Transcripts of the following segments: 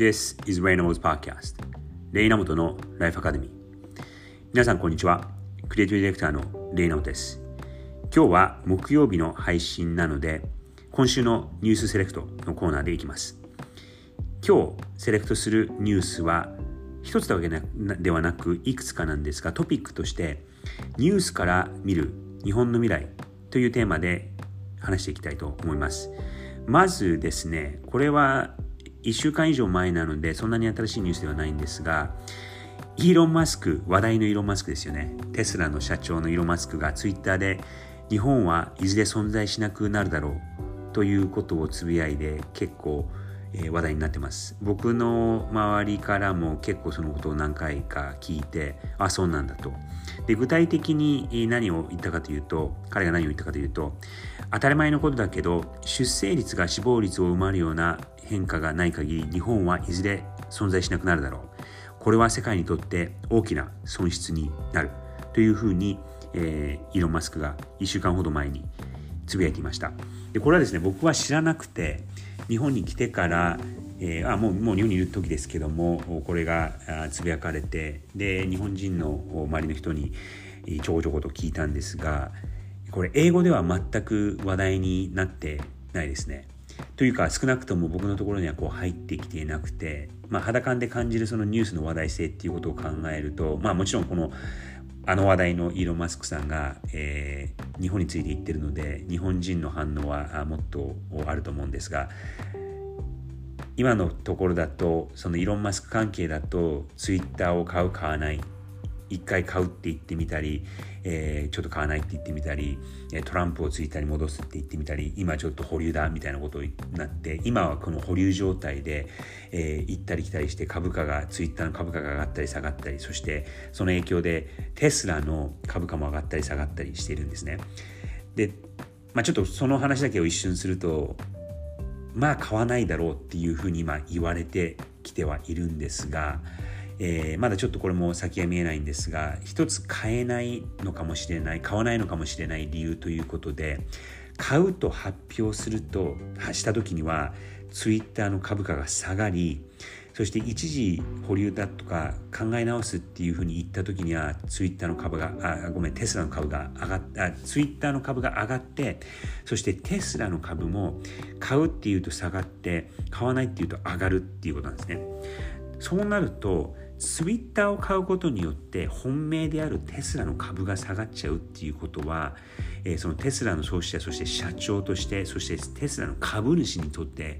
This is Raynamo's Podcast. レイナモトのライフアカデミー皆さんこんにちは。クリエイティブディレクターのレイナモトです。今日は木曜日の配信なので今週のニュースセレクトのコーナーでいきます。今日セレクトするニュースは一つだけではなくいくつかなんですがトピックとしてニュースから見る日本の未来というテーマで話していきたいと思います。まずですねこれは1週間以上前なのでそんなに新しいニュースではないんですがイーロン・マスク話題のイーロン・マスクですよね。テスラの社長のイーロン・マスクがツイッターで日本はいずれ存在しなくなるだろうということをつぶやいで結構え話題になってます。僕の周りからも結構そのことを何回か聞いてあそうなんだと。で具体的に何を言ったかというと彼が何を言ったかというと当たり前のことだけど出生率が死亡率を埋まるような変化がない限り日本はいずれ存在しなくなるだろう。これは世界にとって大きな損失になる。というふうに、えー、イーロン・マスクが1週間ほど前につぶやいていました。でこれはですね僕は知らなくて日本に来てから、えー、あもうもう日本にいる時ですけどもこれがつぶやかれてで日本人の周りの人にちょこちょこと聞いたんですがこれ英語では全く話題になってないですね。というか少なくとも僕のところにはこう入ってきていなくて、まあ、肌感で感じるそのニュースの話題性っていうことを考えると、まあ、もちろんこのあの話題のイーロン・マスクさんが、えー、日本について言ってるので日本人の反応はもっとあると思うんですが今のところだとそのイーロン・マスク関係だとツイッターを買う買わない一回買うって言ってみたり、えー、ちょっと買わないって言ってみたりトランプをツイッターに戻すって言ってみたり今ちょっと保留だみたいなことになって今はこの保留状態で、えー、行ったり来たりして株価がツイッターの株価が上がったり下がったりそしてその影響でテスラの株価も上がったり下がったりしているんですね。で、まあ、ちょっとその話だけを一瞬するとまあ買わないだろうっていうふうに今言われてきてはいるんですがえー、まだちょっとこれも先が見えないんですが一つ買えないのかもしれない買わないのかもしれない理由ということで買うと発表するとした時にはツイッターの株価が下がりそして一時保留だとか考え直すっていうふうに言った時にはツイッターの株があごめんテスラの株が上がったツイッターの株が上がってそしてテスラの株も買うっていうと下がって買わないっていうと上がるっていうことなんですね。そうなるとツイッターを買うことによって本命であるテスラの株が下がっちゃうっていうことは、えー、そのテスラの消費者そして社長としてそしてテスラの株主にとって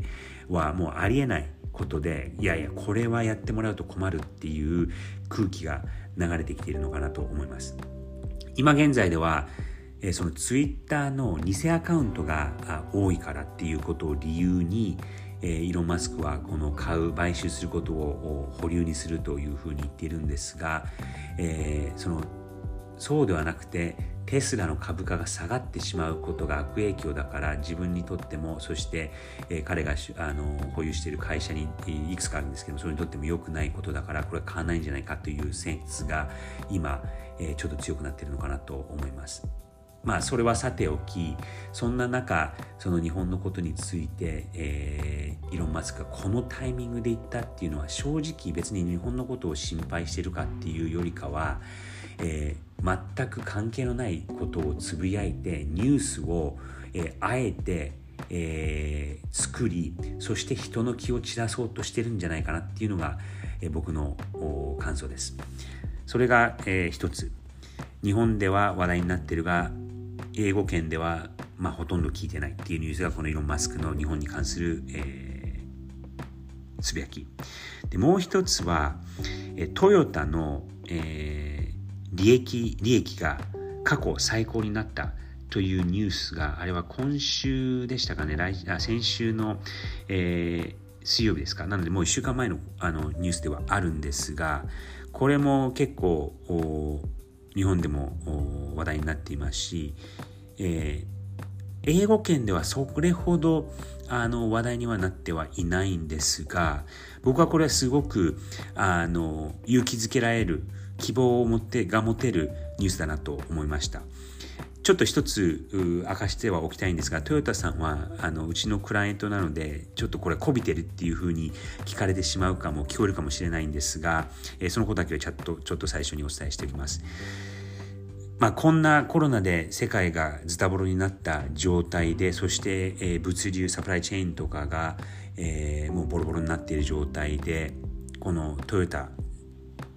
はもうありえないことでいやいやこれはやってもらうと困るっていう空気が流れてきているのかなと思います。今現在ではそのツイッターの偽アカウントが多いからっていうことを理由にえ、イーロン・マスクはこの買う買収することを保留にするというふうに言っているんですが、え、そのそうではなくてテスラの株価が下がってしまうことが悪影響だから自分にとってもそして、え、彼があの保有している会社にいくつかあるんですけどそれにとっても良くないことだからこれは買わないんじゃないかという説が今、え、ちょっと強くなっているのかなと思います。まあそれはさておきそんな中その日本のことについて、えー、イロン・マスクがこのタイミングで言ったっていうのは正直別に日本のことを心配してるかっていうよりかは、えー、全く関係のないことをつぶやいてニュースを、えー、あえてえー、作りそして人の気を散らそうとしてるんじゃないかなっていうのが、えー、僕の感想です。それが、えー、一つ。日本では話題になってるが英語圏では、まあ、ほとんど聞いてないっていうニュースがこのイロン・マスクの日本に関する、えー、つぶやき。でもう一つはトヨタの、えー、利益利益が過去最高になったというニュースがあれは今週でしたかね。来あ先週の、えー、水曜日ですか。なのでもう1週間前のあのニュースではあるんですがこれも結構日本でも話題になっていますし、えー、英語圏ではそれほどあの話題にはなってはいないんですが僕はこれはすごくあの勇気づけられる希望を持ってが持てるニュースだなと思いました。ちょっと一つ明かしてはおきたいんですが、トヨタさんはあのうちのクライアントなので、ちょっとこれこびてるっていうふうに聞かれてしまうかも、聞こえるかもしれないんですが、えー、そのことだけはちょっとちょっと最初にお伝えしておきます。まあ、こんなコロナで世界がズタボロになった状態で、そして、えー、物流、サプライチェーンとかが、えー、もうボロボロになっている状態で、このトヨタ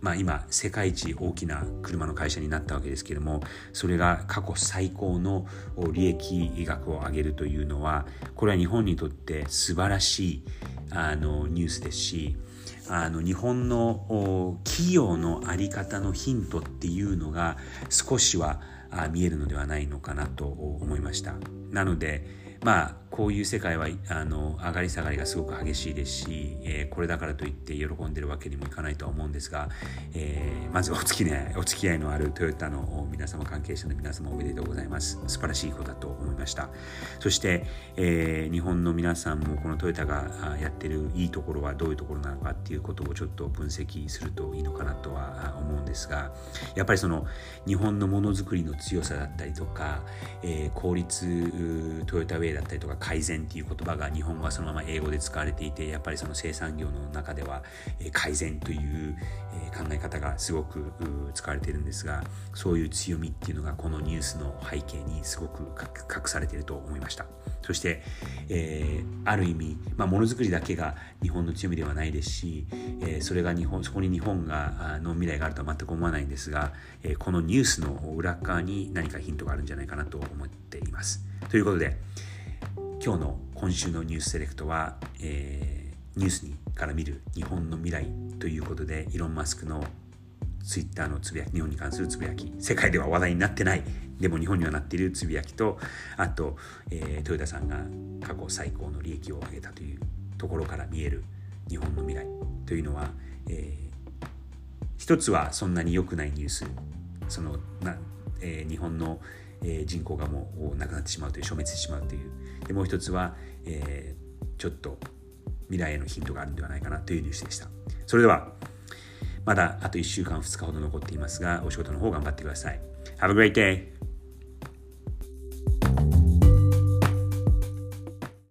まあ、今世界一大きな車の会社になったわけですけどもそれが過去最高の利益額を上げるというのはこれは日本にとって素晴らしいあのニュースですしあの日本の企業の在り方のヒントっていうのが少しは見えるのではないのかなと思いました。なのでまあこういう世界はあの上がり下がりがすごく激しいですし、えー、これだからといって喜んでるわけにもいかないとは思うんですが、えー、まずお付き合いお付き合いのあるトヨタの皆様関係者の皆様おめでとうございます。素晴らしいことだと思いました。そして、えー、日本の皆さんもこのトヨタがやってるいいところはどういうところなのかっていうことをちょっと分析するといいのかなとは思うんですがやっぱりその日本のものづくりの強さだったりとか、えー、効率トヨタウェイだったりとか改善っていう言葉が日本語はそのまま英語で使われていてやっぱりその生産業の中では改善という考え方がすごく使われているんですがそういう強みっていうのがこのニュースの背景にすごく隠されていると思いました。そして、えー、ある意味、まあ、ものづくりだけが日本の強みではないですし、えー、それが日本そこに日本がの未来があるとは全く思わないんですが、えー、このニュースの裏側に何かヒントがあるんじゃないかなと思っています。ということで今日の今週のニュースセレクトは、えー、ニュースにから見る日本の未来ということでイロン・マスクのツイッターのつぶやき日本に関するつぶやき。世界では話題になってない。でも日本にはなっているつぶやきとあと、えー、トヨタさんが過去最高の利益を上げたというところから見える日本の未来というのは、えー、一つはそんなに良くないニュース。そのな、えー、日本のえ、人口がもうなくなってしまうという消滅してしまうという。でもう一つは、え、ちょっと未来へのヒントがあるんではないかなというニュースでした。それではまだあと1週間2日ほど残っていますがお仕事の方頑張ってください。Have a great day!